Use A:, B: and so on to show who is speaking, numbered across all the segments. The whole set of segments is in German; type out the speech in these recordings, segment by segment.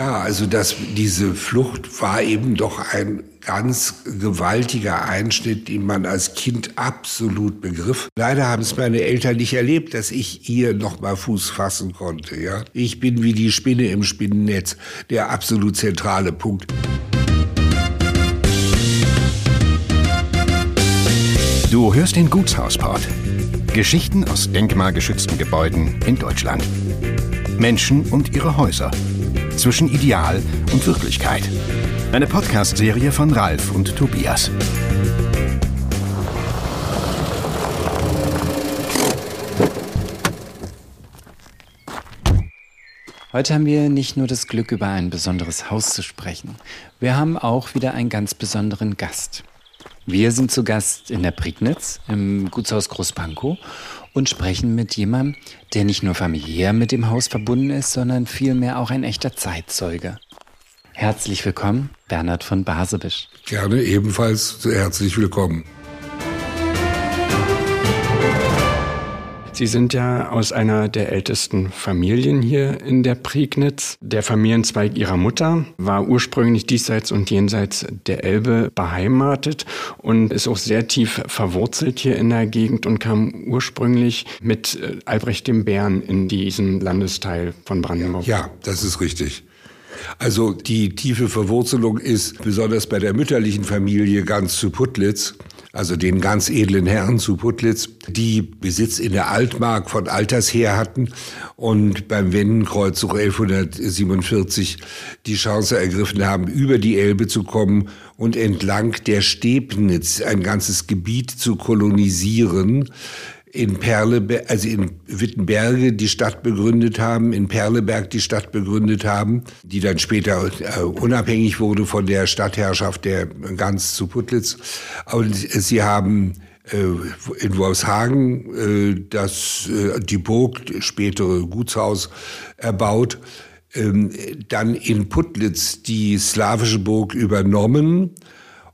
A: Ja, also das, diese Flucht war eben doch ein ganz gewaltiger Einschnitt, den man als Kind absolut begriff. Leider haben es meine Eltern nicht erlebt, dass ich hier noch mal Fuß fassen konnte. Ja, ich bin wie die Spinne im Spinnennetz, der absolut zentrale Punkt.
B: Du hörst den Gutshausport. Geschichten aus denkmalgeschützten Gebäuden in Deutschland. Menschen und ihre Häuser zwischen Ideal und Wirklichkeit. Eine Podcast-Serie von Ralf und Tobias.
C: Heute haben wir nicht nur das Glück, über ein besonderes Haus zu sprechen. Wir haben auch wieder einen ganz besonderen Gast. Wir sind zu Gast in der Prignitz im Gutshaus Großpankow und sprechen mit jemandem, der nicht nur familiär mit dem Haus verbunden ist, sondern vielmehr auch ein echter Zeitzeuge. Herzlich willkommen, Bernhard von Basebisch.
A: Gerne ebenfalls herzlich willkommen.
D: Sie sind ja aus einer der ältesten Familien hier in der Prignitz. Der Familienzweig Ihrer Mutter war ursprünglich diesseits und jenseits der Elbe beheimatet und ist auch sehr tief verwurzelt hier in der Gegend und kam ursprünglich mit äh, Albrecht dem Bären in diesen Landesteil von Brandenburg.
A: Ja, das ist richtig. Also die tiefe Verwurzelung ist besonders bei der mütterlichen Familie ganz zu Putlitz also den ganz edlen Herren zu Putlitz, die Besitz in der Altmark von alters her hatten und beim Wendenkreuzzug 1147 die Chance ergriffen haben, über die Elbe zu kommen und entlang der Stebnitz ein ganzes Gebiet zu kolonisieren in Perleberg, also in Wittenberge die Stadt begründet haben, in Perleberg die Stadt begründet haben, die dann später äh, unabhängig wurde von der Stadtherrschaft der Ganz zu Putlitz. Und sie haben äh, in Wolfshagen äh, das, äh, die Burg, spätere Gutshaus, erbaut. Ähm, dann in Putlitz die slawische Burg übernommen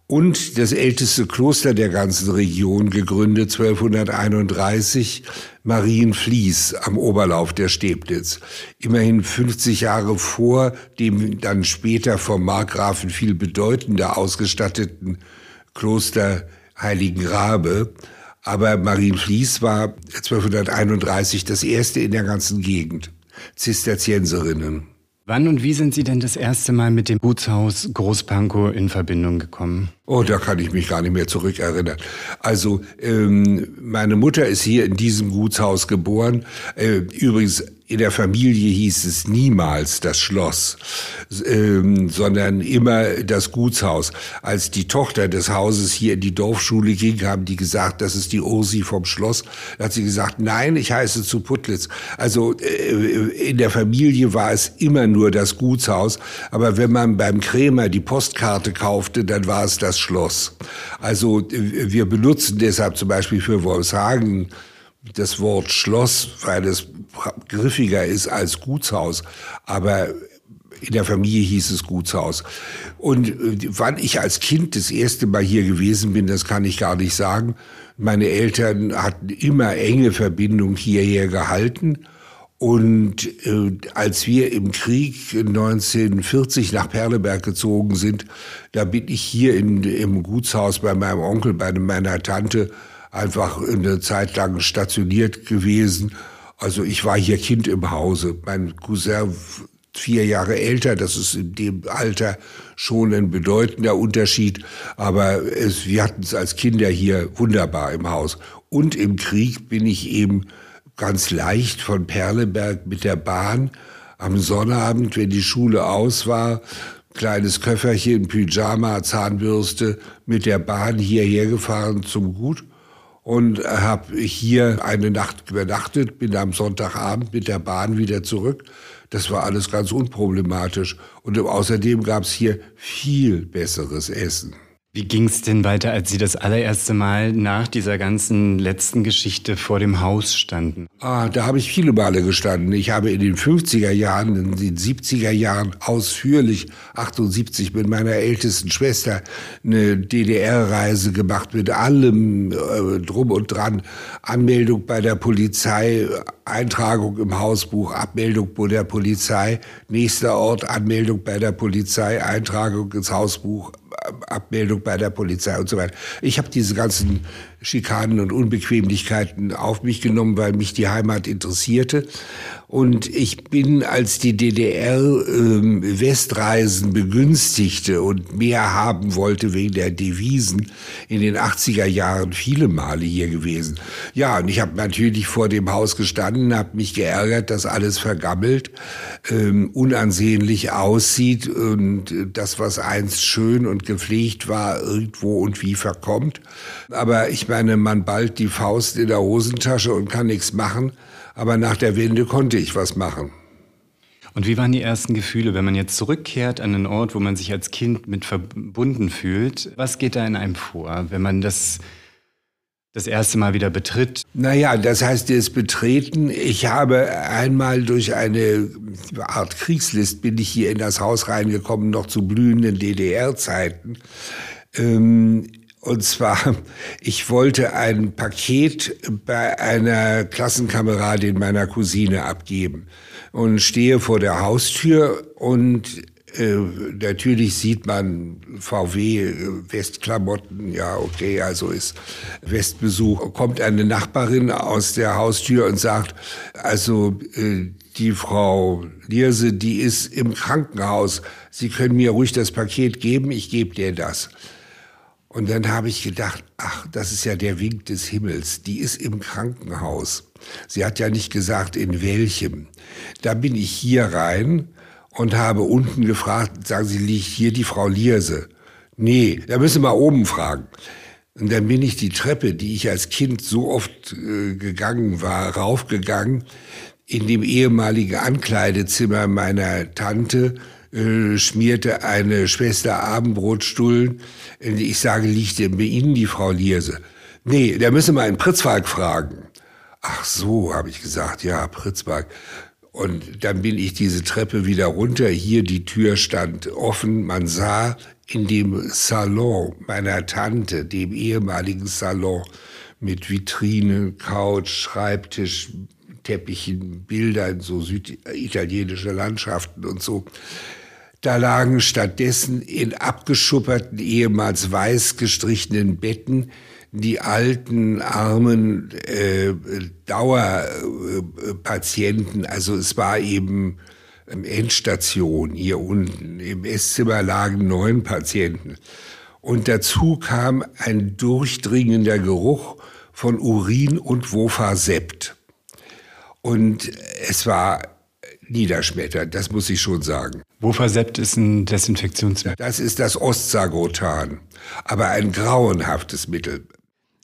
A: und das älteste Kloster der ganzen Region, gegründet 1231, Marienfließ am Oberlauf der Stebnitz. Immerhin 50 Jahre vor dem dann später vom Markgrafen viel bedeutender ausgestatteten Kloster Heiligen Rabe. Aber Marienfließ war 1231 das erste in der ganzen Gegend. Zisterzienserinnen.
C: Wann und wie sind Sie denn das erste Mal mit dem Gutshaus Großpankow in Verbindung gekommen?
A: Oh, da kann ich mich gar nicht mehr zurückerinnern. Also ähm, meine Mutter ist hier in diesem Gutshaus geboren. Äh, übrigens in der Familie hieß es niemals das Schloss, ähm, sondern immer das Gutshaus. Als die Tochter des Hauses hier in die Dorfschule ging, haben die gesagt, das ist die Ursi vom Schloss. Da hat sie gesagt, nein, ich heiße zu Putlitz. Also äh, in der Familie war es immer nur das Gutshaus. Aber wenn man beim Krämer die Postkarte kaufte, dann war es das Schloss. Also äh, wir benutzen deshalb zum Beispiel für Wolfshagen das Wort Schloss, weil es griffiger ist als Gutshaus. Aber in der Familie hieß es Gutshaus. Und äh, wann ich als Kind das erste Mal hier gewesen bin, das kann ich gar nicht sagen. Meine Eltern hatten immer enge Verbindung hierher gehalten. Und äh, als wir im Krieg 1940 nach Perleberg gezogen sind, da bin ich hier in, im Gutshaus bei meinem Onkel, bei meiner Tante einfach eine Zeit lang stationiert gewesen. Also ich war hier Kind im Hause. Mein Cousin vier Jahre älter, das ist in dem Alter schon ein bedeutender Unterschied. Aber es, wir hatten es als Kinder hier wunderbar im Haus. Und im Krieg bin ich eben ganz leicht von Perleberg mit der Bahn am Sonnabend, wenn die Schule aus war, kleines Köfferchen, Pyjama, Zahnbürste, mit der Bahn hierher gefahren zum Gut und habe hier eine Nacht übernachtet, bin am Sonntagabend mit der Bahn wieder zurück. Das war alles ganz unproblematisch. Und außerdem gab es hier viel besseres Essen.
C: Wie ging es denn weiter, als Sie das allererste Mal nach dieser ganzen letzten Geschichte vor dem Haus standen?
A: Ah, da habe ich viele Male gestanden. Ich habe in den 50er Jahren, in den 70er Jahren ausführlich, 78 mit meiner ältesten Schwester, eine DDR-Reise gemacht mit allem äh, drum und dran. Anmeldung bei der Polizei, Eintragung im Hausbuch, Abmeldung bei der Polizei, nächster Ort, Anmeldung bei der Polizei, Eintragung ins Hausbuch, Abmeldung bei der Polizei und so weiter. Ich habe diese ganzen Schikanen und Unbequemlichkeiten auf mich genommen, weil mich die Heimat interessierte. Und ich bin, als die DDR ähm, Westreisen begünstigte und mehr haben wollte wegen der Devisen, in den 80er Jahren viele Male hier gewesen. Ja, und ich habe natürlich vor dem Haus gestanden, habe mich geärgert, dass alles vergammelt, ähm, unansehnlich aussieht und das, was einst schön und gepflegt war, irgendwo und wie verkommt. Aber ich meine, man ballt die Faust in der Hosentasche und kann nichts machen. Aber nach der Wende konnte ich was machen.
C: Und wie waren die ersten Gefühle, wenn man jetzt zurückkehrt an einen Ort, wo man sich als Kind mit verbunden fühlt? Was geht da in einem vor, wenn man das das erste Mal wieder betritt?
A: Naja, das heißt das Betreten. Ich habe einmal durch eine Art Kriegslist bin ich hier in das Haus reingekommen, noch zu blühenden DDR-Zeiten. Ähm, und zwar, ich wollte ein Paket bei einer Klassenkameradin meiner Cousine abgeben und stehe vor der Haustür und äh, natürlich sieht man VW Westklamotten, ja okay, also ist Westbesuch. Kommt eine Nachbarin aus der Haustür und sagt, also äh, die Frau Lierse, die ist im Krankenhaus. Sie können mir ruhig das Paket geben, ich gebe dir das. Und dann habe ich gedacht, ach, das ist ja der Wink des Himmels. Die ist im Krankenhaus. Sie hat ja nicht gesagt, in welchem. Da bin ich hier rein und habe unten gefragt, sagen Sie, liegt hier die Frau Lierse? Nee, da müssen wir oben fragen. Und dann bin ich die Treppe, die ich als Kind so oft äh, gegangen war, raufgegangen, in dem ehemaligen Ankleidezimmer meiner Tante, äh, schmierte eine Schwester Abendbrotstullen. Ich sage, liegt denn bei Ihnen die Frau Lierse? Nee, da müssen wir einen Pritzwalk fragen. Ach so, habe ich gesagt, ja, Pritzwalk. Und dann bin ich diese Treppe wieder runter. Hier die Tür stand offen. Man sah in dem Salon meiner Tante, dem ehemaligen Salon, mit Vitrine, Couch, Schreibtisch, Teppichen, Bildern, so süditalienische Landschaften und so. Da lagen stattdessen in abgeschupperten, ehemals weiß gestrichenen Betten die alten, armen äh, Dauerpatienten. Also es war eben Endstation hier unten. Im Esszimmer lagen neun Patienten. Und dazu kam ein durchdringender Geruch von Urin und Wofasept. Und es war niederschmetternd, das muss ich schon sagen.
C: Wofasept ist ein Desinfektionsmittel.
A: Das ist das Ostsagrotan, aber ein grauenhaftes Mittel.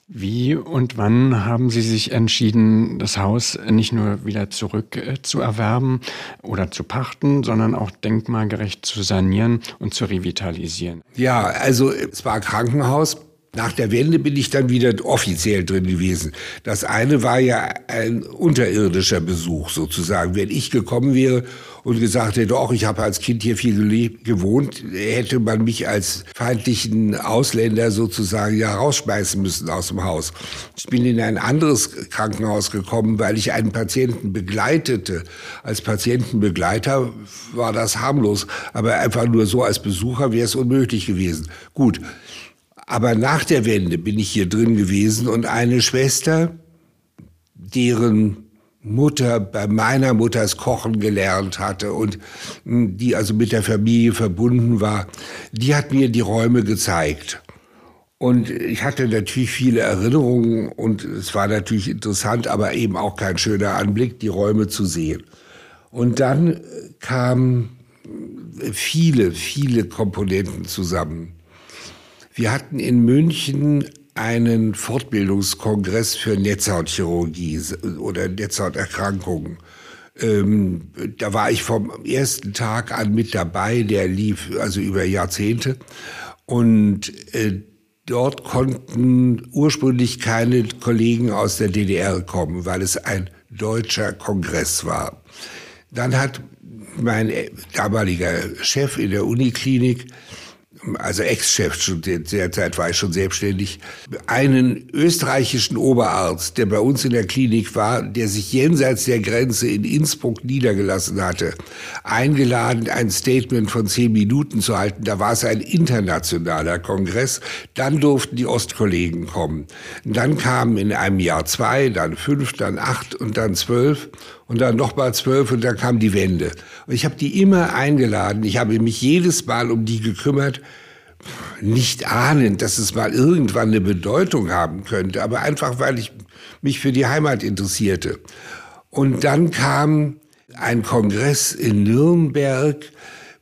D: Wie und wann haben Sie sich entschieden, das Haus nicht nur wieder zurück äh, zu erwerben oder zu pachten, sondern auch denkmalgerecht zu sanieren und zu revitalisieren?
A: Ja, also es war Krankenhaus nach der Wende bin ich dann wieder offiziell drin gewesen. Das eine war ja ein unterirdischer Besuch sozusagen. Wenn ich gekommen wäre und gesagt hätte, auch ich habe als Kind hier viel gewohnt, hätte man mich als feindlichen Ausländer sozusagen ja rausschmeißen müssen aus dem Haus. Ich bin in ein anderes Krankenhaus gekommen, weil ich einen Patienten begleitete. Als Patientenbegleiter war das harmlos, aber einfach nur so als Besucher wäre es unmöglich gewesen. Gut. Aber nach der Wende bin ich hier drin gewesen und eine Schwester, deren Mutter bei meiner Mutters Kochen gelernt hatte und hm, die also mit der Familie verbunden war, die hat mir die Räume gezeigt. Und ich hatte natürlich viele Erinnerungen und es war natürlich interessant, aber eben auch kein schöner Anblick, die Räume zu sehen. Und dann kamen viele, viele Komponenten zusammen. Wir hatten in München einen Fortbildungskongress für Netzhautchirurgie oder Netzhauterkrankungen. Ähm, da war ich vom ersten Tag an mit dabei, der lief also über Jahrzehnte. Und äh, dort konnten ursprünglich keine Kollegen aus der DDR kommen, weil es ein deutscher Kongress war. Dann hat mein damaliger Chef in der Uniklinik also Ex-Chef, schon derzeit war ich schon selbstständig, einen österreichischen Oberarzt, der bei uns in der Klinik war, der sich jenseits der Grenze in Innsbruck niedergelassen hatte, eingeladen, ein Statement von zehn Minuten zu halten. Da war es ein internationaler Kongress. Dann durften die Ostkollegen kommen. Dann kamen in einem Jahr zwei, dann fünf, dann acht und dann zwölf und dann nochmal zwölf und dann kam die Wende. Und ich habe die immer eingeladen. Ich habe mich jedes Mal um die gekümmert, nicht ahnend, dass es mal irgendwann eine Bedeutung haben könnte, aber einfach, weil ich mich für die Heimat interessierte. Und dann kam ein Kongress in Nürnberg,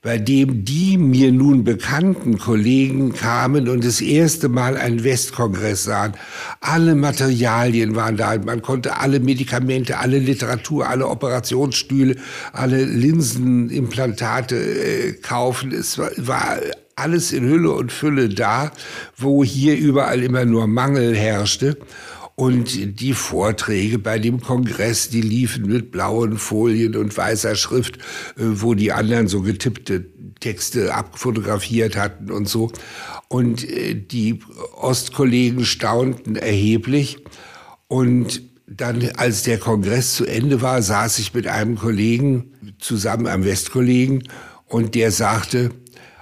A: bei dem die mir nun bekannten Kollegen kamen und das erste Mal einen Westkongress sahen. Alle Materialien waren da. Man konnte alle Medikamente, alle Literatur, alle Operationsstühle, alle Linsenimplantate äh, kaufen. Es war, war alles in Hülle und Fülle da, wo hier überall immer nur Mangel herrschte. Und die Vorträge bei dem Kongress, die liefen mit blauen Folien und weißer Schrift, äh, wo die anderen so getippte Texte abfotografiert hatten und so. Und äh, die Ostkollegen staunten erheblich. Und dann, als der Kongress zu Ende war, saß ich mit einem Kollegen zusammen, einem Westkollegen, und der sagte,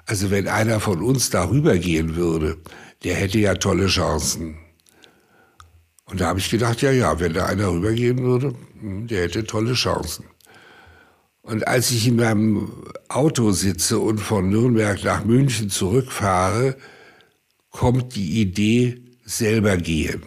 A: also wenn einer von uns darüber gehen würde, der hätte ja tolle Chancen. Und da habe ich gedacht, ja, ja, wenn da einer rübergehen würde, hm, der hätte tolle Chancen. Und als ich in meinem Auto sitze und von Nürnberg nach München zurückfahre, kommt die Idee, selber gehen.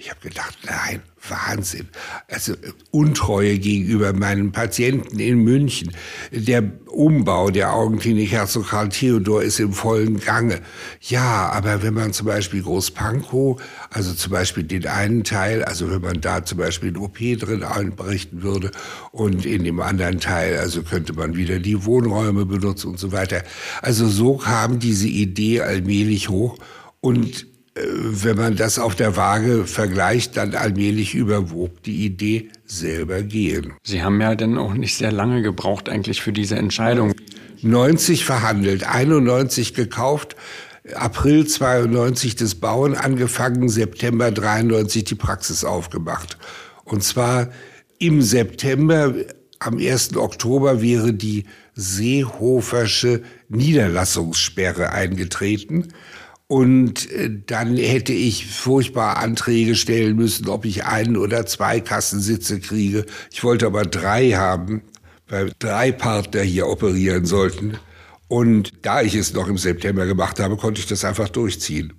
A: Ich habe gedacht, nein, Wahnsinn. Also Untreue gegenüber meinen Patienten in München. Der Umbau der Augenklinik Herzog Karl Theodor ist im vollen Gange. Ja, aber wenn man zum Beispiel Großpankow, also zum Beispiel den einen Teil, also wenn man da zum Beispiel ein OP drin einberichten würde und in dem anderen Teil, also könnte man wieder die Wohnräume benutzen und so weiter. Also so kam diese Idee allmählich hoch und wenn man das auf der Waage vergleicht, dann allmählich überwog die Idee selber gehen.
D: Sie haben ja dann auch nicht sehr lange gebraucht eigentlich für diese Entscheidung.
A: 90 verhandelt, 91 gekauft, April 92 das Bauen angefangen, September 93 die Praxis aufgemacht. Und zwar im September, am 1. Oktober wäre die Seehofersche Niederlassungssperre eingetreten. Und äh, dann hätte ich furchtbar Anträge stellen müssen, ob ich einen oder zwei Kassensitze kriege. Ich wollte aber drei haben, weil drei Partner hier operieren sollten. Und da ich es noch im September gemacht habe, konnte ich das einfach durchziehen.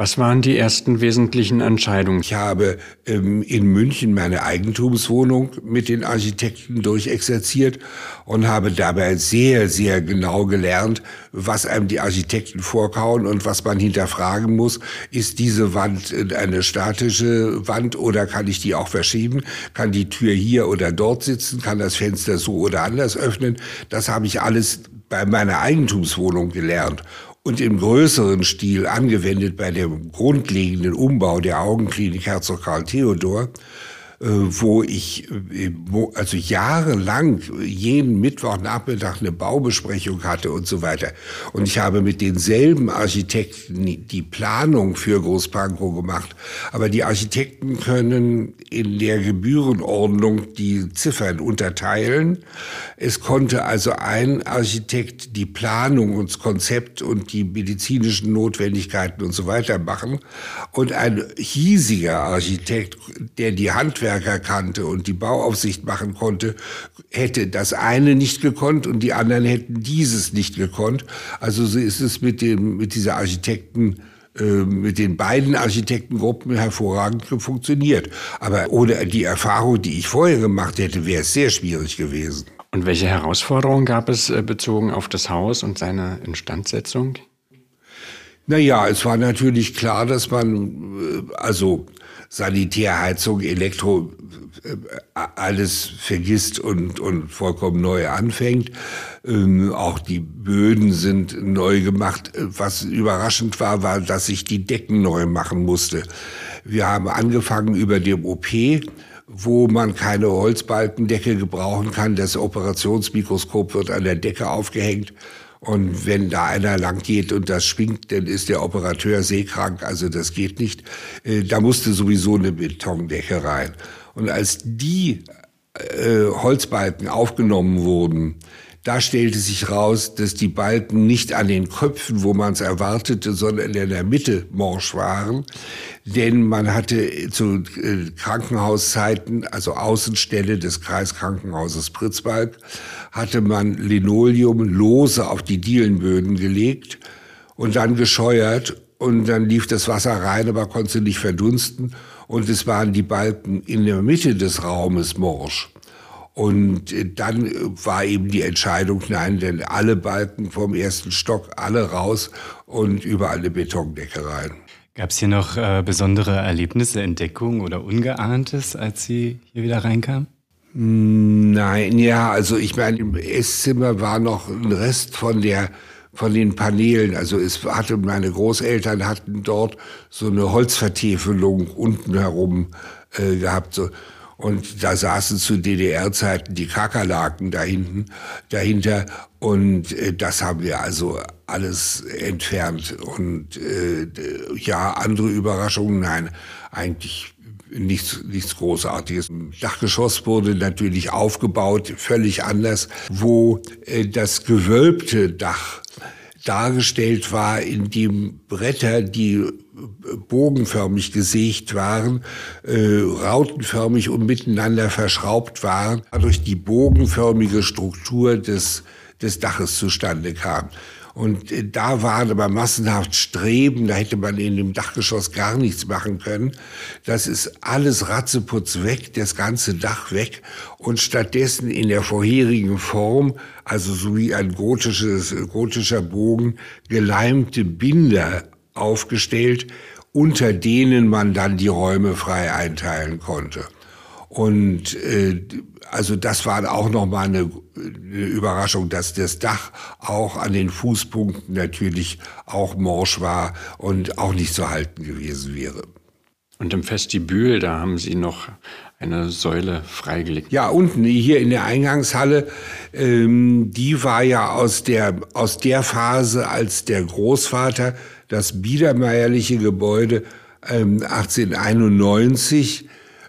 D: Was waren die ersten wesentlichen Entscheidungen?
A: Ich habe ähm, in München meine Eigentumswohnung mit den Architekten durchexerziert und habe dabei sehr, sehr genau gelernt, was einem die Architekten vorkauen und was man hinterfragen muss. Ist diese Wand eine statische Wand oder kann ich die auch verschieben? Kann die Tür hier oder dort sitzen? Kann das Fenster so oder anders öffnen? Das habe ich alles bei meiner Eigentumswohnung gelernt und im größeren Stil angewendet bei dem grundlegenden Umbau der Augenklinik Herzog Karl Theodor wo ich äh, also jahrelang jeden Mittwochnachmittag eine Baubesprechung hatte und so weiter. Und ich habe mit denselben Architekten die Planung für Großpankow gemacht. Aber die Architekten können in der Gebührenordnung die Ziffern unterteilen. Es konnte also ein Architekt die Planung und das Konzept und die medizinischen Notwendigkeiten und so weiter machen. Und ein hiesiger Architekt, der die Handwerker Handwerker kannte und die Bauaufsicht machen konnte, hätte das eine nicht gekonnt und die anderen hätten dieses nicht gekonnt. Also so ist es mit dem, mit dieser Architekten, äh, mit den beiden Architektengruppen hervorragend funktioniert. Aber ohne die Erfahrung, die ich vorher gemacht hätte, wäre es sehr schwierig gewesen.
D: Und welche Herausforderungen gab es äh, bezogen auf das Haus und seine Instandsetzung?
A: Naja, es war natürlich klar, dass man, äh, also Sanitärheizung, Elektro, äh, alles vergisst und, und vollkommen neu anfängt. Ähm, auch die Böden sind neu gemacht. Was überraschend war, war, dass ich die Decken neu machen musste. Wir haben angefangen über dem OP, wo man keine Holzbalkendecke gebrauchen kann. Das Operationsmikroskop wird an der Decke aufgehängt. Und wenn da einer lang geht und das schwingt, dann ist der Operateur seekrank. Also das geht nicht. Äh, da musste sowieso eine Betondecke rein. Und als die äh, Holzbalken aufgenommen wurden, da stellte sich raus, dass die Balken nicht an den Köpfen, wo man es erwartete, sondern in der Mitte morsch waren. Denn man hatte zu äh, Krankenhauszeiten, also Außenstelle des Kreiskrankenhauses Pritzbalk, hatte man Linoleum lose auf die Dielenböden gelegt und dann gescheuert und dann lief das Wasser rein, aber konnte nicht verdunsten und es waren die Balken in der Mitte des Raumes morsch. Und äh, dann äh, war eben die Entscheidung, nein, denn alle Balken vom ersten Stock, alle raus und überall eine Betondecke rein.
C: Gab es hier noch äh, besondere Erlebnisse, Entdeckungen oder Ungeahntes, als Sie hier wieder reinkamen?
A: Nein, ja, also ich meine, im Esszimmer war noch ein Rest von der von den Paneelen. Also es hatte meine Großeltern hatten dort so eine Holzvertäfelung unten herum äh, gehabt. So. Und da saßen zu DDR-Zeiten die Kakerlaken da hinten, dahinter. Und äh, das haben wir also alles entfernt. Und äh, ja, andere Überraschungen, nein, eigentlich nichts, nichts Großartiges. Dachgeschoss wurde natürlich aufgebaut, völlig anders, wo äh, das gewölbte Dach dargestellt war, in dem Bretter, die bogenförmig gesägt waren, äh, rautenförmig und miteinander verschraubt waren, dadurch die bogenförmige Struktur des, des Daches zustande kam. Und äh, da waren aber massenhaft Streben, da hätte man in dem Dachgeschoss gar nichts machen können. Das ist alles ratzeputz weg, das ganze Dach weg und stattdessen in der vorherigen Form, also so wie ein gotisches, gotischer Bogen, geleimte Binder aufgestellt, unter denen man dann die Räume frei einteilen konnte. Und äh, also das war auch nochmal eine, eine Überraschung, dass das Dach auch an den Fußpunkten natürlich auch morsch war und auch nicht zu halten gewesen wäre.
D: Und im Vestibül, da haben Sie noch eine Säule freigelegt.
A: Ja, unten hier in der Eingangshalle, ähm, die war ja aus der, aus der Phase, als der Großvater das biedermeierliche Gebäude ähm, 1891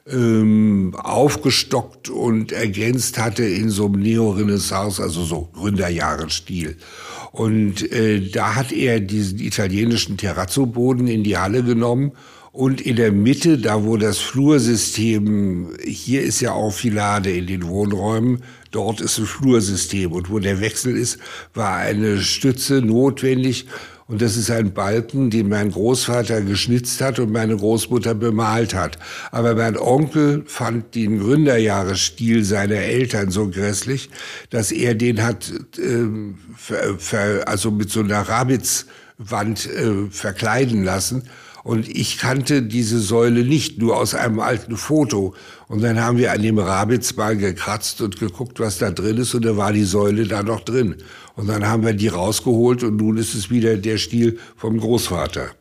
A: ähm, aufgestockt und ergänzt hatte in so einem Neorenaissance, also so Gründerjahresstil. Und äh, da hat er diesen italienischen Terrazzo-Boden in die Halle genommen und in der Mitte, da wo das Flursystem, hier ist ja auch Filade in den Wohnräumen, dort ist ein Flursystem und wo der Wechsel ist, war eine Stütze notwendig und das ist ein Balken, den mein Großvater geschnitzt hat und meine Großmutter bemalt hat. Aber mein Onkel fand den Gründerjahresstil seiner Eltern so grässlich, dass er den hat, äh, also mit so einer Rabitzwand äh, verkleiden lassen. Und ich kannte diese Säule nicht, nur aus einem alten Foto. Und dann haben wir an dem Rabitz mal gekratzt und geguckt, was da drin ist. Und da war die Säule da noch drin. Und dann haben wir die rausgeholt und nun ist es wieder der Stil vom Großvater.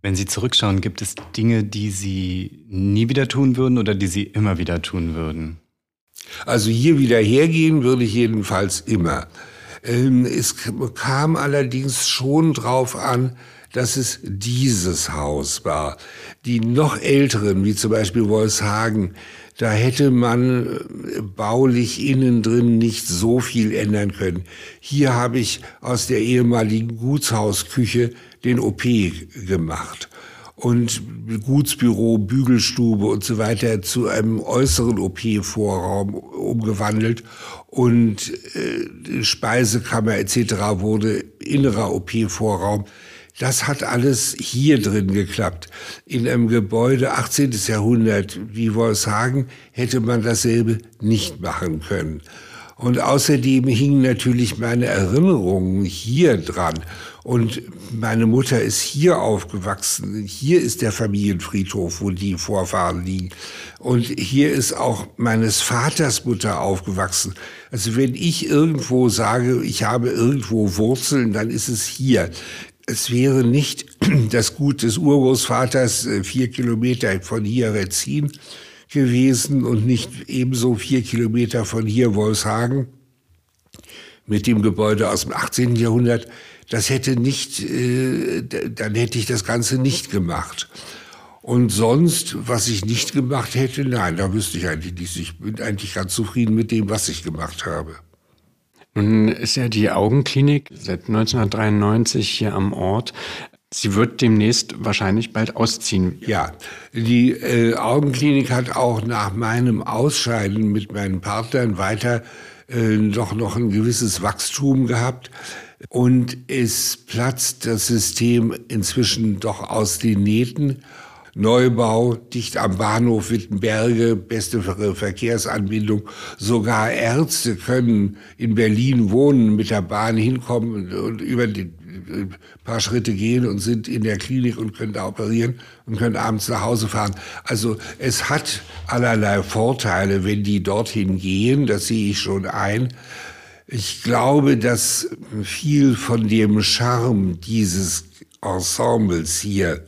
C: Wenn Sie zurückschauen, gibt es Dinge, die Sie nie wieder tun würden oder die Sie immer wieder tun würden?
A: Also hier wieder hergehen würde ich jedenfalls immer. Ähm, es kam allerdings schon drauf an, dass es dieses Haus war. Die noch älteren, wie zum Beispiel Wolfshagen, da hätte man äh, baulich innen drin nicht so viel ändern können. Hier habe ich aus der ehemaligen Gutshausküche den OP gemacht und Gutsbüro, Bügelstube und so weiter zu einem äußeren OP-Vorraum umgewandelt und äh, Speisekammer etc. wurde innerer OP-Vorraum. Das hat alles hier drin geklappt. In einem Gebäude 18. Jahrhundert wie Wolfshagen hätte man dasselbe nicht machen können. Und außerdem hingen natürlich meine Erinnerungen hier dran. Und meine Mutter ist hier aufgewachsen. Hier ist der Familienfriedhof, wo die Vorfahren liegen. Und hier ist auch meines Vaters Mutter aufgewachsen. Also wenn ich irgendwo sage, ich habe irgendwo Wurzeln, dann ist es hier. Es wäre nicht das Gut des Urgroßvaters äh, vier Kilometer von hier Retzin gewesen und nicht ebenso vier Kilometer von hier Wolfshagen mit dem Gebäude aus dem 18. Jahrhundert. Das hätte nicht, äh, dann hätte ich das Ganze nicht gemacht. Und sonst, was ich nicht gemacht hätte, nein, da wüsste ich eigentlich nicht. Ich bin eigentlich ganz zufrieden mit dem, was ich gemacht habe.
D: Nun ist ja die Augenklinik seit 1993 hier am Ort. Sie wird demnächst wahrscheinlich bald ausziehen.
A: Ja, die äh, Augenklinik hat auch nach meinem Ausscheiden mit meinen Partnern weiter äh, doch noch ein gewisses Wachstum gehabt. Und es platzt das System inzwischen doch aus den Nähten. Neubau, dicht am Bahnhof Wittenberge, beste Verkehrsanbindung. Sogar Ärzte können in Berlin wohnen, mit der Bahn hinkommen und über die ein paar Schritte gehen und sind in der Klinik und können da operieren und können abends nach Hause fahren. Also es hat allerlei Vorteile, wenn die dorthin gehen, das sehe ich schon ein. Ich glaube, dass viel von dem Charme dieses Ensembles hier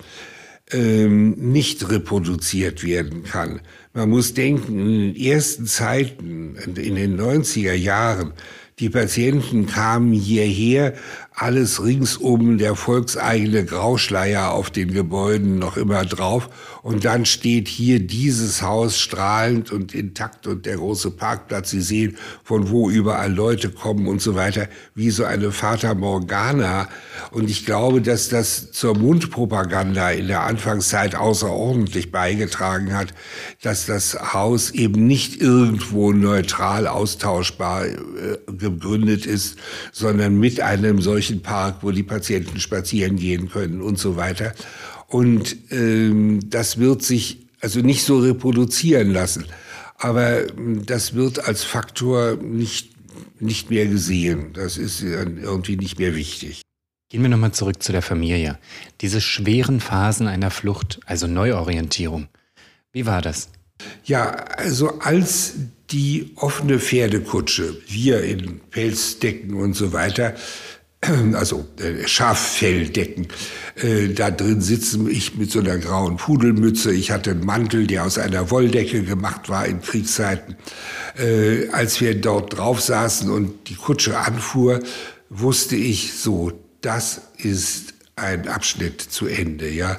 A: ähm, nicht reproduziert werden kann. Man muss denken, in den ersten Zeiten, in den 90er Jahren, die Patienten kamen hierher, alles ringsum, der volkseigene Grauschleier auf den Gebäuden noch immer drauf. Und dann steht hier dieses Haus strahlend und intakt und der große Parkplatz. Sie sehen, von wo überall Leute kommen und so weiter, wie so eine Fata Morgana. Und ich glaube, dass das zur Mundpropaganda in der Anfangszeit außerordentlich beigetragen hat, dass das Haus eben nicht irgendwo neutral austauschbar äh, gegründet ist, sondern mit einem solchen Park, wo die Patienten spazieren gehen können und so weiter. Und ähm, das wird sich also nicht so reproduzieren lassen. Aber ähm, das wird als Faktor nicht, nicht mehr gesehen. Das ist irgendwie nicht mehr wichtig.
C: Gehen wir nochmal zurück zu der Familie. Diese schweren Phasen einer Flucht, also Neuorientierung. Wie war das?
A: Ja, also als die offene Pferdekutsche, wir in Pelzdecken und so weiter, also äh, Schaffelldecken. Äh, da drin sitzen ich mit so einer grauen Pudelmütze. Ich hatte einen Mantel, der aus einer Wolldecke gemacht war in Kriegszeiten. Äh, als wir dort drauf saßen und die Kutsche anfuhr, wusste ich so, das ist ein Abschnitt zu Ende. Ja,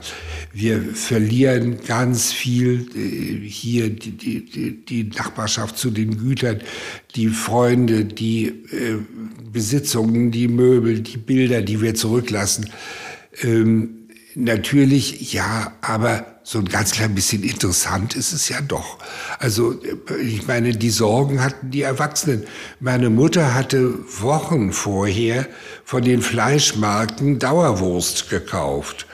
A: wir verlieren ganz viel äh, hier die, die, die Nachbarschaft zu den Gütern, die Freunde, die äh, Besitzungen, die Möbel, die Bilder, die wir zurücklassen. Ähm, natürlich, ja, aber so ein ganz klein bisschen interessant ist es ja doch. Also ich meine, die Sorgen hatten die Erwachsenen. Meine Mutter hatte Wochen vorher von den Fleischmarken Dauerwurst gekauft.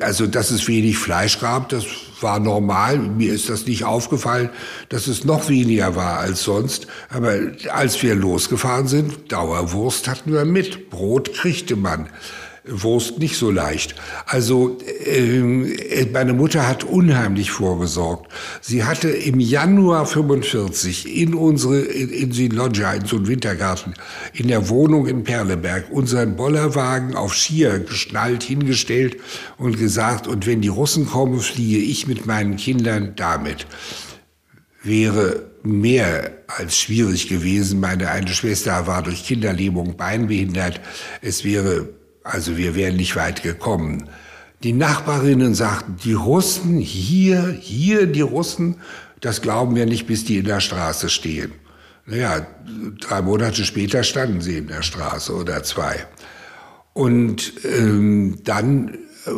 A: Also, dass es wenig Fleisch gab, das war normal. Mir ist das nicht aufgefallen, dass es noch weniger war als sonst. Aber als wir losgefahren sind, Dauerwurst hatten wir mit. Brot kriegte man. Wurst nicht so leicht. Also äh, meine Mutter hat unheimlich vorgesorgt. Sie hatte im Januar 45 in unsere in, in die Loggia, in so einen Wintergarten, in der Wohnung in Perleberg unseren Bollerwagen auf Skier geschnallt hingestellt und gesagt: Und wenn die Russen kommen, fliehe ich mit meinen Kindern damit. Wäre mehr als schwierig gewesen. Meine eine Schwester war durch Kinderlähmung beinbehindert. Es wäre also wir wären nicht weit gekommen. Die Nachbarinnen sagten, die Russen, hier, hier die Russen, das glauben wir nicht, bis die in der Straße stehen. Naja, drei Monate später standen sie in der Straße oder zwei. Und ähm, dann äh,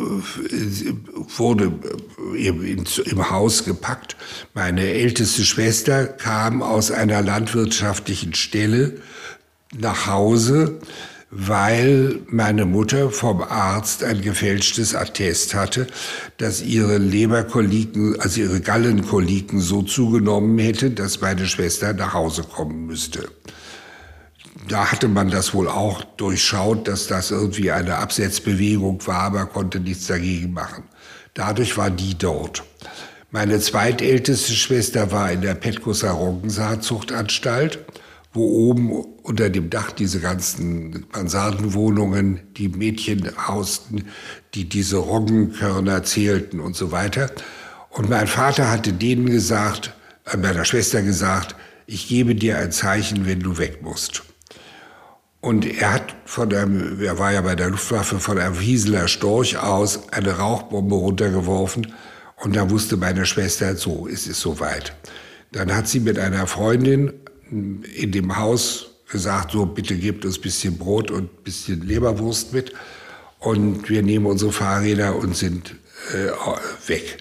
A: wurde im, im Haus gepackt. Meine älteste Schwester kam aus einer landwirtschaftlichen Stelle nach Hause weil meine Mutter vom Arzt ein gefälschtes Attest hatte, dass ihre Leberkoliken, also ihre Gallenkoliken so zugenommen hätte, dass meine Schwester nach Hause kommen müsste. Da hatte man das wohl auch durchschaut, dass das irgendwie eine Absetzbewegung war, aber konnte nichts dagegen machen. Dadurch war die dort. Meine zweitälteste Schwester war in der Petkoser Roggensaatzuchtanstalt wo oben unter dem Dach diese ganzen Mansardenwohnungen, die Mädchen hausten, die diese Roggenkörner zählten und so weiter. Und mein Vater hatte denen gesagt, äh, meiner Schwester gesagt, ich gebe dir ein Zeichen, wenn du weg musst. Und er hat von einem, er war ja bei der Luftwaffe, von einem Wieseler Storch aus eine Rauchbombe runtergeworfen. Und da wusste meine Schwester, so, es ist soweit. Dann hat sie mit einer Freundin in dem Haus gesagt, so bitte gebt uns bisschen Brot und bisschen Leberwurst mit und wir nehmen unsere Fahrräder und sind äh, weg.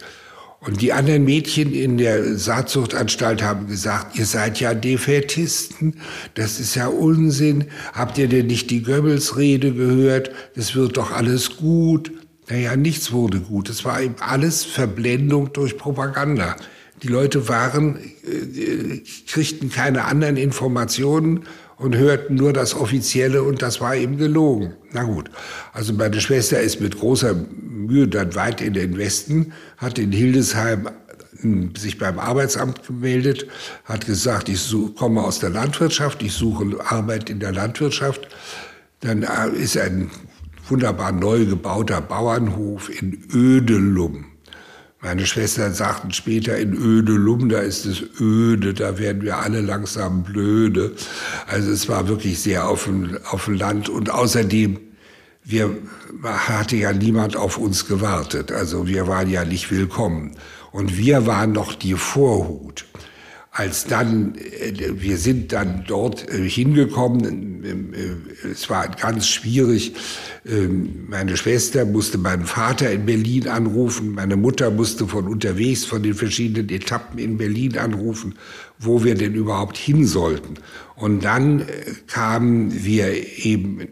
A: Und die anderen Mädchen in der Saatzuchtanstalt haben gesagt, ihr seid ja Defätisten, das ist ja Unsinn. Habt ihr denn nicht die Goebbels-Rede gehört? Das wird doch alles gut. Naja, nichts wurde gut. Es war eben alles Verblendung durch Propaganda. Die Leute waren, äh, kriegten keine anderen Informationen und hörten nur das Offizielle und das war eben gelogen. Na gut, also meine Schwester ist mit großer Mühe dann weit in den Westen, hat in Hildesheim hm, sich beim Arbeitsamt gemeldet, hat gesagt, ich such, komme aus der Landwirtschaft, ich suche Arbeit in der Landwirtschaft. Dann äh, ist ein wunderbar neu gebauter Bauernhof in Ödelum meine Schwestern sagten später in Ödelum, da ist es öde, da werden wir alle langsam blöde. Also es war wirklich sehr auf dem, auf dem Land und außerdem, wir hatte ja niemand auf uns gewartet. Also wir waren ja nicht willkommen. Und wir waren noch die Vorhut als dann, äh, wir sind dann dort äh, hingekommen, äh, es war ganz schwierig. Ähm, meine Schwester musste meinen Vater in Berlin anrufen, meine Mutter musste von unterwegs, von den verschiedenen Etappen in Berlin anrufen, wo wir denn überhaupt hin sollten. Und dann kamen wir eben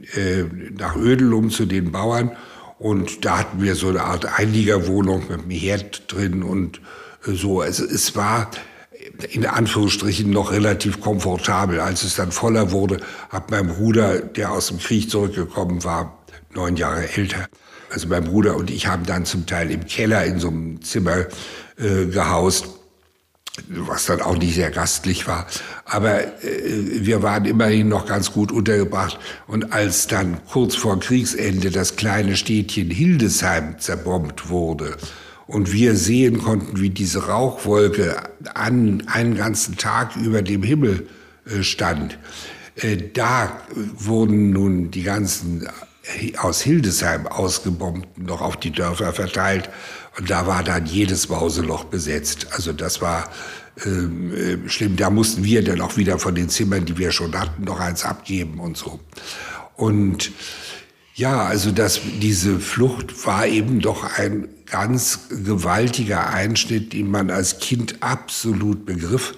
A: nach Ödelum zu den Bauern und da hatten wir so eine Art Einliegerwohnung mit einem Herd drin und so. Also es war in Anführungsstrichen noch relativ komfortabel. Als es dann voller wurde, hat mein Bruder, der aus dem Krieg zurückgekommen war, neun Jahre älter, also mein Bruder und ich haben dann zum Teil im Keller in so einem Zimmer äh, gehaust, was dann auch nicht sehr gastlich war. Aber äh, wir waren immerhin noch ganz gut untergebracht. Und als dann kurz vor Kriegsende das kleine Städtchen Hildesheim zerbombt wurde, und wir sehen konnten, wie diese Rauchwolke an einen ganzen Tag über dem Himmel äh, stand. Äh, da wurden nun die ganzen äh, aus Hildesheim ausgebombten noch auf die Dörfer verteilt und da war dann jedes Mauseloch besetzt. Also das war ähm, äh, schlimm. Da mussten wir dann auch wieder von den Zimmern, die wir schon hatten, noch eins abgeben und so. Und ja, also das, diese Flucht war eben doch ein ganz gewaltiger Einschnitt, den man als Kind absolut begriff.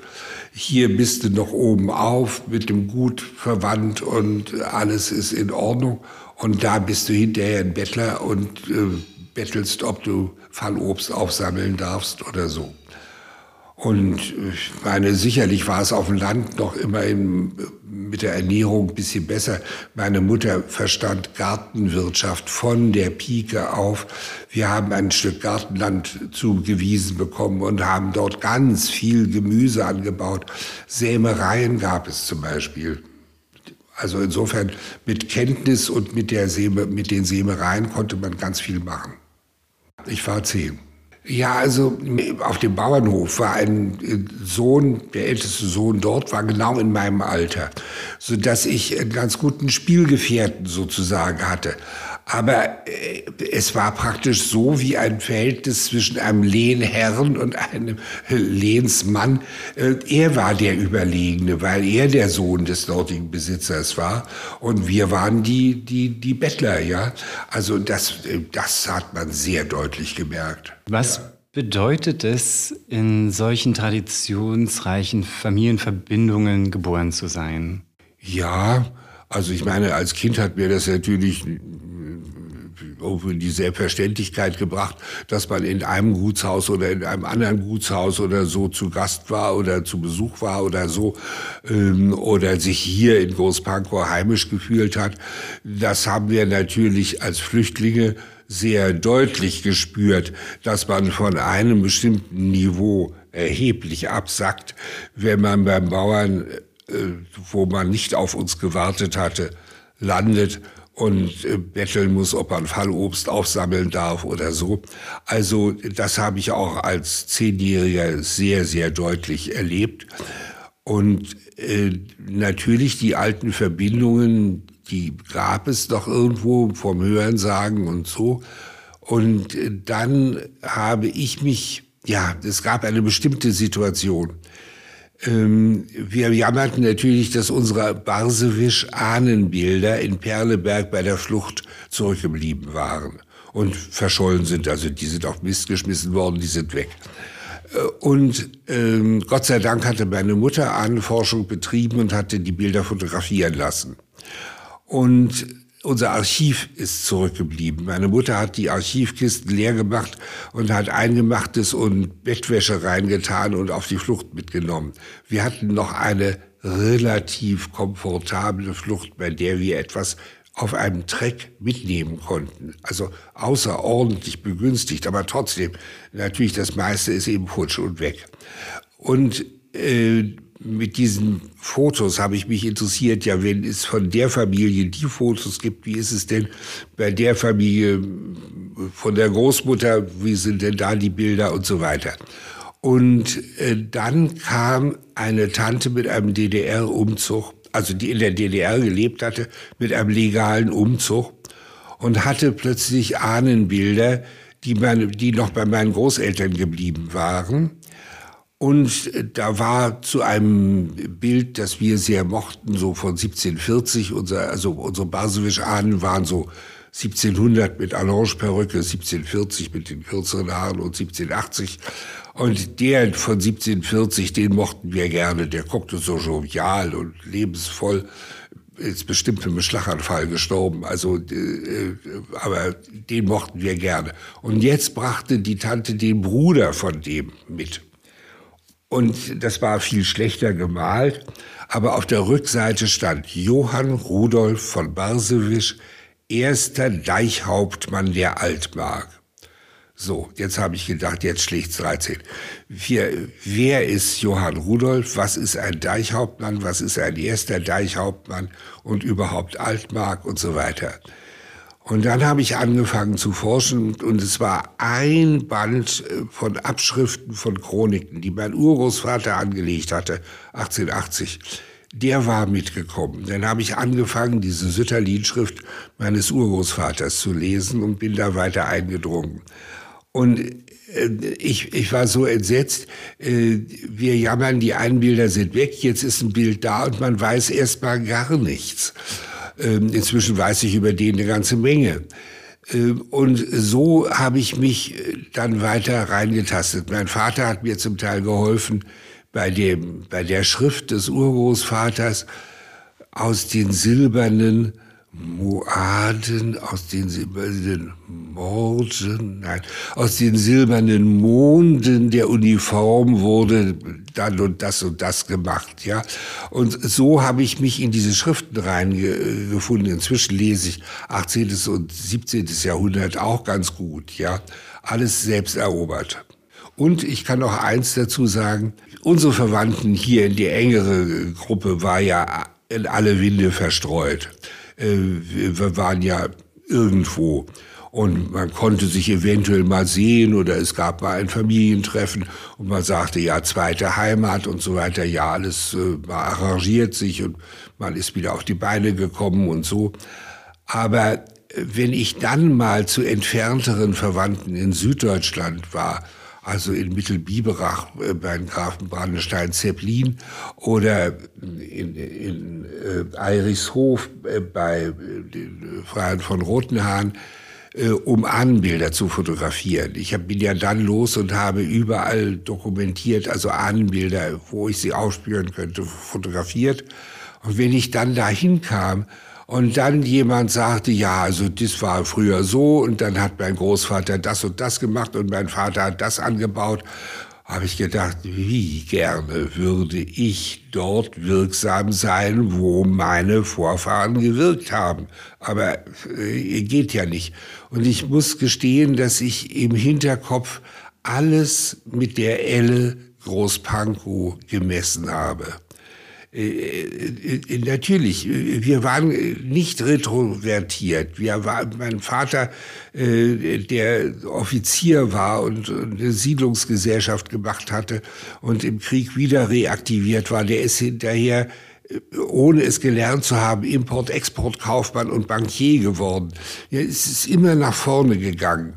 A: Hier bist du noch oben auf, mit dem Gut verwandt und alles ist in Ordnung. Und da bist du hinterher ein Bettler und äh, bettelst, ob du Fallobst aufsammeln darfst oder so. Und ich meine, sicherlich war es auf dem Land noch immerhin mit der Ernährung ein bisschen besser. Meine Mutter verstand Gartenwirtschaft von der Pike auf. Wir haben ein Stück Gartenland zugewiesen bekommen und haben dort ganz viel Gemüse angebaut. Sämereien gab es zum Beispiel. Also insofern mit Kenntnis und mit, der Säme, mit den Sämereien konnte man ganz viel machen. Ich war zehn. Ja, also auf dem Bauernhof war ein äh, Sohn, der älteste Sohn dort, war genau in meinem Alter, so dass ich einen ganz guten Spielgefährten sozusagen hatte. Aber äh, es war praktisch so wie ein Verhältnis zwischen einem Lehnherrn und einem Lehnsmann. Äh, er war der Überlegene, weil er der Sohn des dortigen Besitzers war und wir waren die, die, die Bettler, ja. Also das, äh, das hat man sehr deutlich gemerkt.
C: Was ja. bedeutet es, in solchen traditionsreichen Familienverbindungen geboren zu sein?
A: Ja, Also ich meine, als Kind hat mir das natürlich irgendwie die Selbstverständlichkeit gebracht, dass man in einem Gutshaus oder in einem anderen Gutshaus oder so zu Gast war oder zu Besuch war oder so ähm, oder sich hier in Großpankow heimisch gefühlt hat. Das haben wir natürlich als Flüchtlinge sehr deutlich gespürt, dass man von einem bestimmten Niveau erheblich absackt, wenn man beim Bauern, äh, wo man nicht auf uns gewartet hatte, landet und äh, betteln muss, ob man Fallobst aufsammeln darf oder so. Also das habe ich auch als Zehnjähriger sehr, sehr deutlich erlebt. Und äh, natürlich die alten Verbindungen, die gab es doch irgendwo vom Hörensagen und so. Und äh, dann habe ich mich, ja, es gab eine bestimmte Situation. Ähm, wir jammerten natürlich, dass unsere Barsewisch-Ahnenbilder in Perleberg bei der Flucht zurückgeblieben waren und verschollen sind. Also die sind auf Mist geschmissen worden, die sind weg. Äh, und ähm, Gott sei Dank hatte meine Mutter Ahnenforschung betrieben und hatte die Bilder fotografieren lassen. Und unser Archiv ist zurückgeblieben. Meine Mutter hat die Archivkisten leer gemacht und hat Eingemachtes und Bettwäsche reingetan und auf die Flucht mitgenommen. Wir hatten noch eine relativ komfortable Flucht, bei der wir etwas auf einem Treck mitnehmen konnten. Also außerordentlich begünstigt, aber trotzdem, natürlich das meiste ist eben futsch und weg. Und äh, mit diesen Fotos habe ich mich interessiert, ja, wenn es von der Familie die Fotos gibt, wie ist es denn bei der Familie von der Großmutter, wie sind denn da die Bilder und so weiter. Und äh, dann kam eine Tante mit einem DDR-Umzug, also die in der DDR gelebt hatte, mit einem legalen Umzug und hatte plötzlich Ahnenbilder, die, meine, die noch bei meinen Großeltern geblieben waren und da war zu einem Bild, das wir sehr mochten, so von 1740, unser, also unsere Basewisch-Ahnen waren so 1700 mit Allonge-Perücke, 1740 mit den kürzeren Haaren und 1780. Und der von 1740, den mochten wir gerne. Der guckte so jovial und lebensvoll. Ist bestimmt im Schlaganfall gestorben. Also, äh, aber den mochten wir gerne. Und jetzt brachte die Tante den Bruder von dem mit. Und das war viel schlechter gemalt. Aber auf der Rückseite stand Johann Rudolf von Barsewisch, erster Deichhauptmann der Altmark. So, jetzt habe ich gedacht, jetzt schlägt's 13. Wer, wer ist Johann Rudolf? Was ist ein Deichhauptmann? Was ist ein erster Deichhauptmann? Und überhaupt Altmark und so weiter. Und dann habe ich angefangen zu forschen und es war ein Band äh, von Abschriften von Chroniken, die mein Urgroßvater angelegt hatte, 1880. Der war mitgekommen. Dann habe ich angefangen, diese Sütterlin-Schrift meines Urgroßvaters zu lesen und bin da weiter eingedrungen. Und äh, ich, ich war so entsetzt, äh, wir jammern, die einen Bilder sind weg, jetzt ist ein Bild da und man weiß erst mal gar nichts. Ähm, inzwischen weiß ich über den eine ganze Menge. Ähm, und so habe ich mich äh, dann weiter reingetastet. Mein Vater hat mir zum Teil geholfen bei, dem, bei der Schrift des Urgroßvaters aus den silbernen Moaden, aus den silbernen Morden, nein, aus den silbernen Monden der Uniform wurde dann und das und das gemacht, ja. Und so habe ich mich in diese Schriften reingefunden. Inzwischen lese ich 18. und 17. Jahrhundert auch ganz gut, ja. Alles selbst erobert. Und ich kann noch eins dazu sagen. Unsere Verwandten hier in die engere Gruppe war ja in alle Winde verstreut. Äh, wir waren ja irgendwo und man konnte sich eventuell mal sehen oder es gab mal ein Familientreffen und man sagte ja zweite Heimat und so weiter. Ja, alles äh, arrangiert sich und man ist wieder auf die Beine gekommen und so. Aber äh, wenn ich dann mal zu entfernteren Verwandten in Süddeutschland war, also in Mittelbiberach äh, bei den Grafen Brandenstein-Zeppelin oder in, in äh, Eirichshof äh, bei äh, den Freien von Rotenhahn, äh, um Ahnenbilder zu fotografieren. Ich hab, bin ja dann los und habe überall dokumentiert, also Ahnenbilder, wo ich sie aufspüren könnte, fotografiert Und wenn ich dann dahin kam und dann jemand sagte, ja, also das war früher so und dann hat mein Großvater das und das gemacht und mein Vater hat das angebaut, habe ich gedacht, wie gerne würde ich dort wirksam sein, wo meine Vorfahren gewirkt haben. Aber äh, geht ja nicht. Und ich muss gestehen, dass ich im Hinterkopf alles mit der Elle Großpankow gemessen habe. Äh, äh, äh, natürlich, wir waren nicht retrovertiert. Wir waren, mein Vater, der Offizier war und eine Siedlungsgesellschaft gemacht hatte und im Krieg wieder reaktiviert war, der ist hinterher ohne es gelernt zu haben, Import-Export-Kaufmann und Bankier geworden. Ja, es ist immer nach vorne gegangen.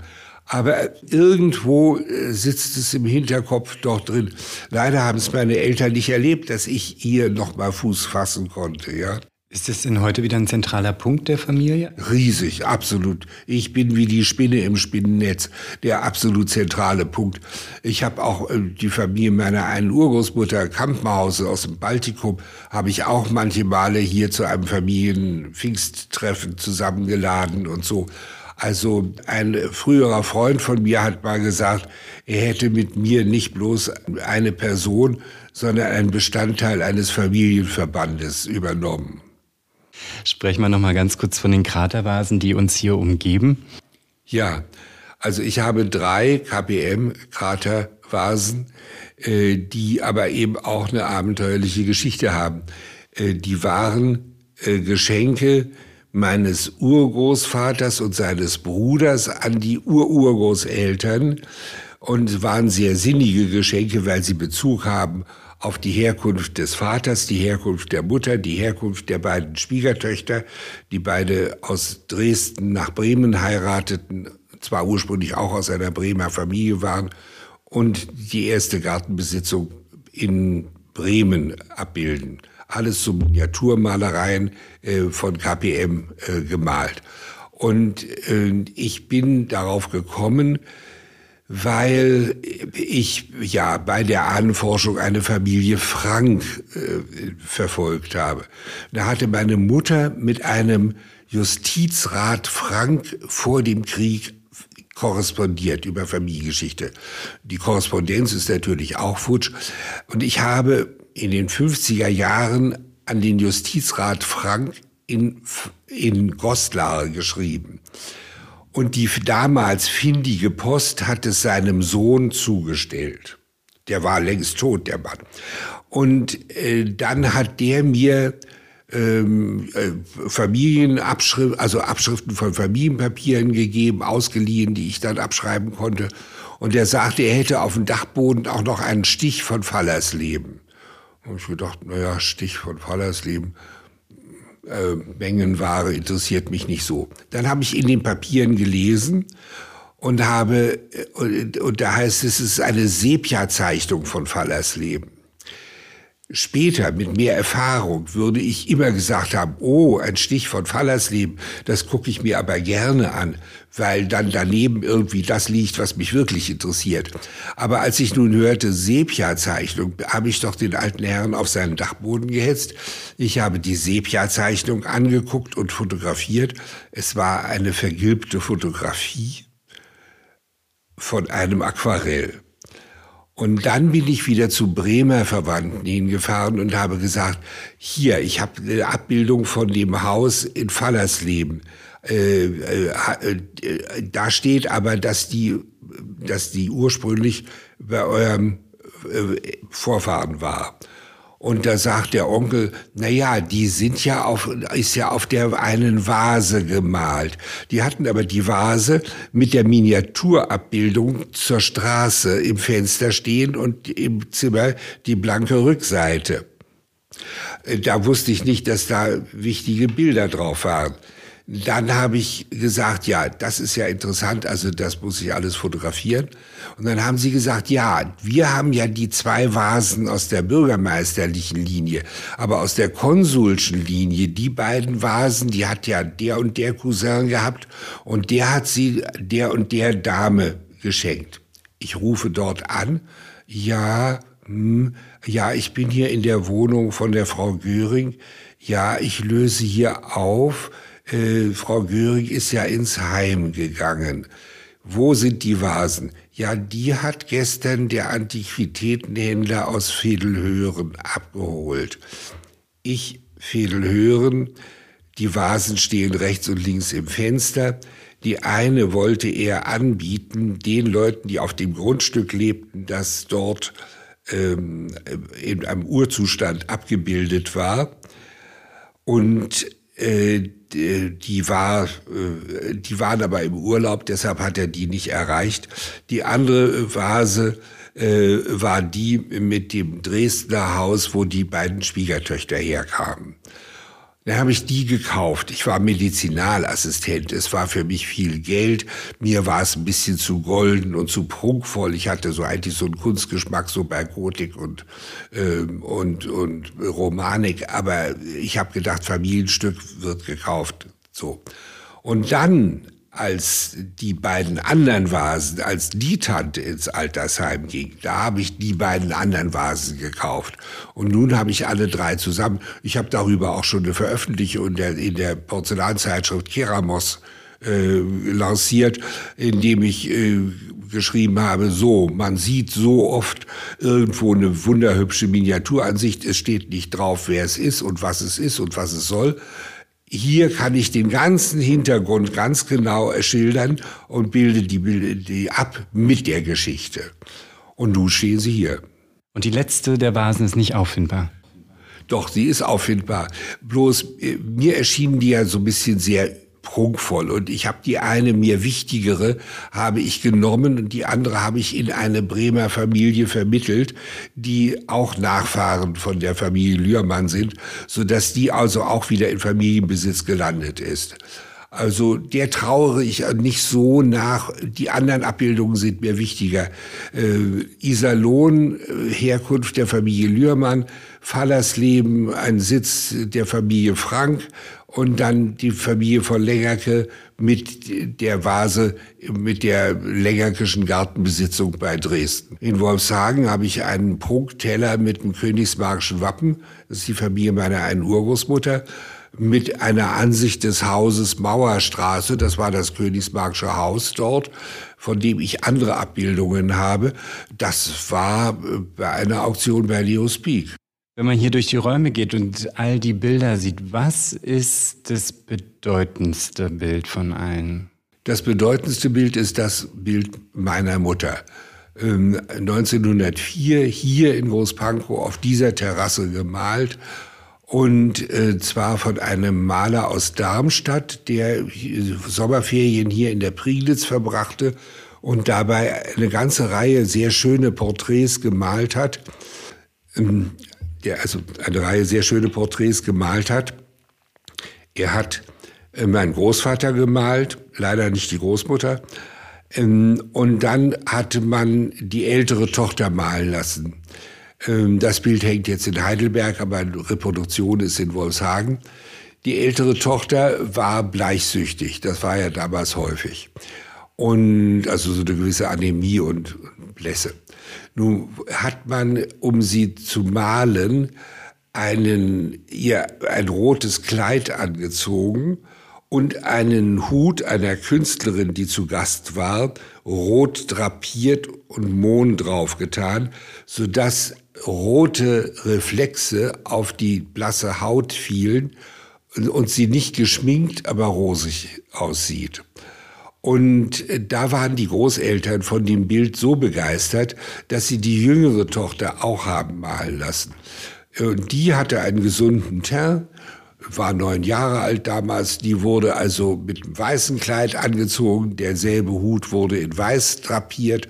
A: Aber irgendwo äh, sitzt es im Hinterkopf doch drin. Leider haben es meine Eltern nicht erlebt, dass ich hier noch mal Fuß fassen konnte, ja.
C: Ist es denn heute wieder ein zentraler Punkt der Familie?
A: Riesig, absolut. Ich bin wie die Spinne im Spinnennetz, der absolut zentrale Punkt. Ich habe auch äh, die Familie meiner einen Urgroßmutter Kampmause aus dem Baltikum, habe ich auch manche Male hier zu einem Familienpfingsttreffen zusammengeladen und so. Also ein früherer Freund von mir hat mal gesagt, er hätte mit mir nicht bloß eine Person, sondern einen Bestandteil eines Familienverbandes übernommen.
C: Sprechen wir noch mal ganz kurz von den Kratervasen, die uns hier umgeben.
A: Ja, also ich habe drei KPM-Kratervasen, äh, die aber eben auch eine abenteuerliche Geschichte haben. Äh, die waren äh, Geschenke meines Urgroßvaters und seines Bruders an die Ururgroßeltern und waren sehr sinnige Geschenke, weil sie Bezug haben auf die Herkunft des Vaters, die Herkunft der Mutter, die Herkunft der beiden Schwiegertöchter, die beide aus Dresden nach Bremen heirateten, zwar ursprünglich auch aus einer Bremer Familie waren und die erste Gartenbesitzung in Bremen abbilden alles so Miniaturmalereien äh, von KPM äh, gemalt. Und äh, ich bin darauf gekommen, weil ich ja bei der Ahnenforschung eine Familie Frank äh, verfolgt habe. Da hatte meine Mutter mit einem Justizrat Frank vor dem Krieg korrespondiert über Familiengeschichte. Die Korrespondenz ist natürlich auch futsch. Und ich habe in den 50er Jahren an den Justizrat Frank in, in Goslar geschrieben. Und die damals findige Post hat es seinem Sohn zugestellt. Der war längst tot, der Mann. Und äh, dann hat der mir ähm, äh, Familienabschrift, also Abschriften von Familienpapieren gegeben, ausgeliehen, die ich dann abschreiben konnte. Und er sagte, er hätte auf dem Dachboden auch noch einen Stich von Fallersleben. Und ich gedacht, naja, Stich von Fallersleben, äh, Mengenware interessiert mich nicht so. Dann habe ich in den Papieren gelesen und habe, und, und da heißt es, es ist eine Sepia-Zeichnung von Fallersleben. Später, mit mehr Erfahrung, würde ich immer gesagt haben, oh, ein Stich von Fallersleben, das gucke ich mir aber gerne an, weil dann daneben irgendwie das liegt, was mich wirklich interessiert. Aber als ich nun hörte Sepia-Zeichnung, habe ich doch den alten Herrn auf seinen Dachboden gehetzt. Ich habe die Sepia-Zeichnung angeguckt und fotografiert. Es war eine vergilbte Fotografie von einem Aquarell. Und dann bin ich wieder zu Bremer Verwandten hingefahren und habe gesagt, hier, ich habe eine Abbildung von dem Haus in Fallersleben. Äh, äh, äh, da steht aber, dass die, dass die ursprünglich bei eurem äh, Vorfahren war. Und da sagt der Onkel, na ja, die sind ja auf, ist ja auf der einen Vase gemalt. Die hatten aber die Vase mit der Miniaturabbildung zur Straße im Fenster stehen und im Zimmer die blanke Rückseite. Da wusste ich nicht, dass da wichtige Bilder drauf waren. Dann habe ich gesagt, ja, das ist ja interessant, also das muss ich alles fotografieren. Und dann haben sie gesagt, ja, wir haben ja die zwei Vasen aus der bürgermeisterlichen Linie, aber aus der konsulschen Linie, die beiden Vasen, die hat ja der und der Cousin gehabt und der hat sie der und der Dame geschenkt. Ich rufe dort an, ja, hm, Ja, ich bin hier in der Wohnung von der Frau Göring. Ja, ich löse hier auf. Äh, Frau Göring ist ja ins Heim gegangen. Wo sind die Vasen? Ja, die hat gestern der Antiquitätenhändler aus Vedelhören abgeholt. Ich, Vedelhören, die Vasen stehen rechts und links im Fenster. Die eine wollte er anbieten den Leuten, die auf dem Grundstück lebten, das dort ähm, in einem Urzustand abgebildet war. Und die war, äh, die waren aber im Urlaub, deshalb hat er die nicht erreicht. Die andere Vase äh, war die mit dem Dresdner Haus, wo die beiden Schwiegertöchter herkamen. Dann habe ich die gekauft. Ich war Medizinalassistent. Es war für mich viel Geld. Mir war es ein bisschen zu golden und zu prunkvoll. Ich hatte so eigentlich so einen Kunstgeschmack so bei Gotik und ähm, und und Romanik. Aber ich habe gedacht, Familienstück wird gekauft. So. Und dann als die beiden anderen Vasen, als die Tante ins Altersheim ging, da habe ich die beiden anderen Vasen gekauft. Und nun habe ich alle drei zusammen. Ich habe darüber auch schon eine Veröffentlichung in der, in der Porzellanzeitschrift Keramos äh, lanciert, indem ich äh, geschrieben habe, so, man sieht so oft irgendwo eine wunderhübsche Miniaturansicht, es steht nicht drauf, wer es ist und was es ist und was es soll hier kann ich den ganzen Hintergrund ganz genau schildern und bilde die, die ab mit der Geschichte. Und nun stehen sie hier.
C: Und die letzte der Vasen ist nicht auffindbar.
A: Doch, sie ist auffindbar. Bloß äh, mir erschienen die ja so ein bisschen sehr prunkvoll. Und ich habe die eine mir wichtigere, habe ich genommen und die andere habe ich in eine Bremer Familie vermittelt, die auch Nachfahren von der Familie Lührmann sind, so dass die also auch wieder in Familienbesitz gelandet ist. Also der trauere ich nicht so nach. Die anderen Abbildungen sind mir wichtiger. Äh, Iserlohn, äh, Herkunft der Familie Lührmann, Fallersleben, ein Sitz der Familie Frank und dann die Familie von Lengerke mit der Vase, mit der Lengerkischen Gartenbesitzung bei Dresden. In Wolfshagen habe ich einen Prunkteller mit dem königsmarkischen Wappen, das ist die Familie meiner einen Urgroßmutter, mit einer Ansicht des Hauses Mauerstraße, das war das königsmarkische Haus dort, von dem ich andere Abbildungen habe. Das war bei einer Auktion bei Leo Speak.
C: Wenn man hier durch die Räume geht und all die Bilder sieht, was ist das bedeutendste Bild von allen?
A: Das bedeutendste Bild ist das Bild meiner Mutter. 1904 ähm, hier in Großpankow auf dieser Terrasse gemalt und äh, zwar von einem Maler aus Darmstadt, der Sommerferien hier in der Prignitz verbrachte und dabei eine ganze Reihe sehr schöne Porträts gemalt hat. Der also eine Reihe sehr schöne Porträts gemalt hat. Er hat äh, meinen Großvater gemalt, leider nicht die Großmutter. Ähm, und dann hatte man die ältere Tochter malen lassen. Ähm, das Bild hängt jetzt in Heidelberg, aber die Reproduktion ist in Wolfshagen. Die ältere Tochter war bleichsüchtig, das war ja damals häufig. Und also so eine gewisse Anämie und Blässe. Nun hat man, um sie zu malen, einen, ihr ein rotes Kleid angezogen und einen Hut einer Künstlerin, die zu Gast war, rot drapiert und Mohn draufgetan, sodass rote Reflexe auf die blasse Haut fielen und sie nicht geschminkt, aber rosig aussieht. Und äh, da waren die Großeltern von dem Bild so begeistert, dass sie die jüngere Tochter auch haben malen lassen. Und die hatte einen gesunden Teint, war neun Jahre alt damals. Die wurde also mit einem weißen Kleid angezogen. Derselbe Hut wurde in weiß drapiert.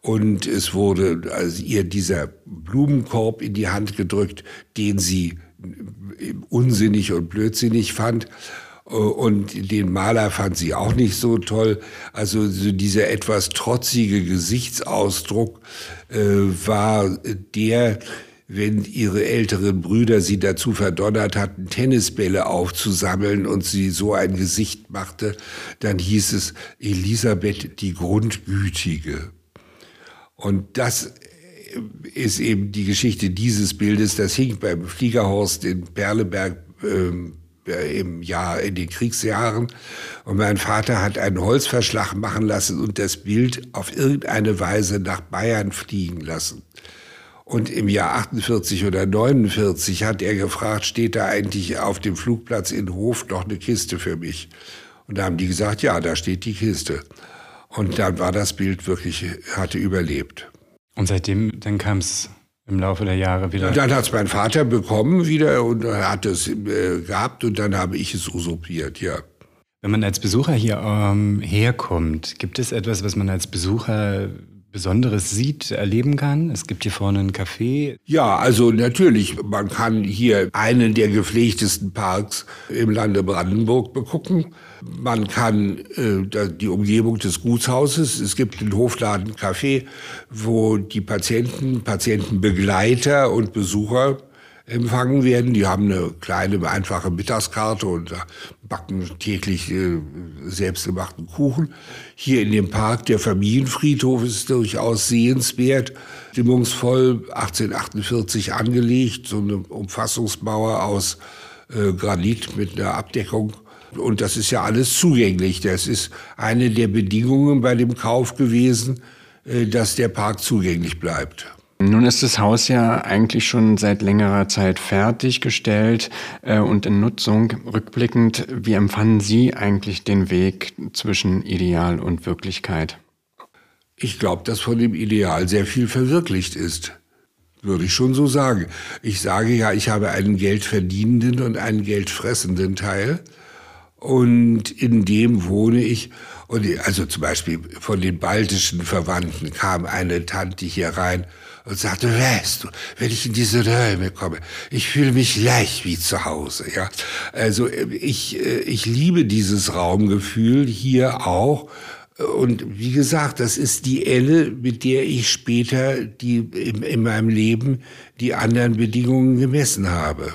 A: Und es wurde also ihr dieser Blumenkorb in die Hand gedrückt, den sie äh, unsinnig und blödsinnig fand. Äh, und den Maler fand sie auch nicht so toll. Also so dieser etwas trotzige Gesichtsausdruck äh, war der, wenn ihre älteren Brüder sie dazu verdonnert hatten, Tennisbälle aufzusammeln und sie so ein Gesicht machte, dann hieß es Elisabeth die Grundgütige. Und das ist eben die Geschichte dieses Bildes, das hing beim Fliegerhorst in Perleberg ähm, im Jahr, in den Kriegsjahren. Und mein Vater hat einen Holzverschlag machen lassen und das Bild auf irgendeine Weise nach Bayern fliegen lassen. Und im Jahr 48 oder 49 hat er gefragt, steht da eigentlich auf dem Flugplatz in Hof noch eine Kiste für mich? Und da haben die gesagt, ja, da steht die Kiste. Und dann war das Bild wirklich, hatte überlebt.
C: Und seitdem, dann kam es im Laufe der Jahre wieder.
A: Und dann hat es mein Vater bekommen wieder und hat es äh, gehabt und dann habe ich es usurpiert, ja.
C: Wenn man als Besucher hier ähm, herkommt, gibt es etwas, was man als Besucher Besonderes sieht, erleben kann? Es gibt hier vorne ein Café.
A: Ja, also natürlich, man kann hier einen der gepflegtesten Parks im Lande Brandenburg begucken. Man kann äh, die Umgebung des Gutshauses, es gibt ein Hofladen Café, wo die Patienten, Patientenbegleiter und Besucher empfangen werden. Die haben eine kleine, einfache Mittagskarte und backen täglich äh, selbstgemachten Kuchen. Hier in dem Park, der Familienfriedhof ist durchaus sehenswert, stimmungsvoll, 1848 angelegt, so eine Umfassungsmauer aus äh, Granit mit einer Abdeckung. Und das ist ja alles zugänglich. Das ist eine der Bedingungen bei dem Kauf gewesen, äh, dass der Park zugänglich bleibt.
D: Nun ist das Haus ja eigentlich schon seit längerer Zeit fertiggestellt äh, und in Nutzung. Rückblickend, wie empfanden Sie eigentlich den Weg zwischen Ideal und Wirklichkeit?
A: Ich glaube, dass von dem Ideal sehr viel verwirklicht ist. Würde ich schon so sagen. Ich sage ja, ich habe einen geldverdienenden und einen geldfressenden Teil. Und in dem wohne ich. Und also zum Beispiel von den baltischen Verwandten kam eine Tante hier rein und sagte, weißt du, wenn ich in diese Räume komme, ich fühle mich leicht wie zu Hause, ja. Also ich, ich liebe dieses Raumgefühl hier auch. Und wie gesagt, das ist die Elle, mit der ich später die, in, in meinem Leben die anderen Bedingungen gemessen habe.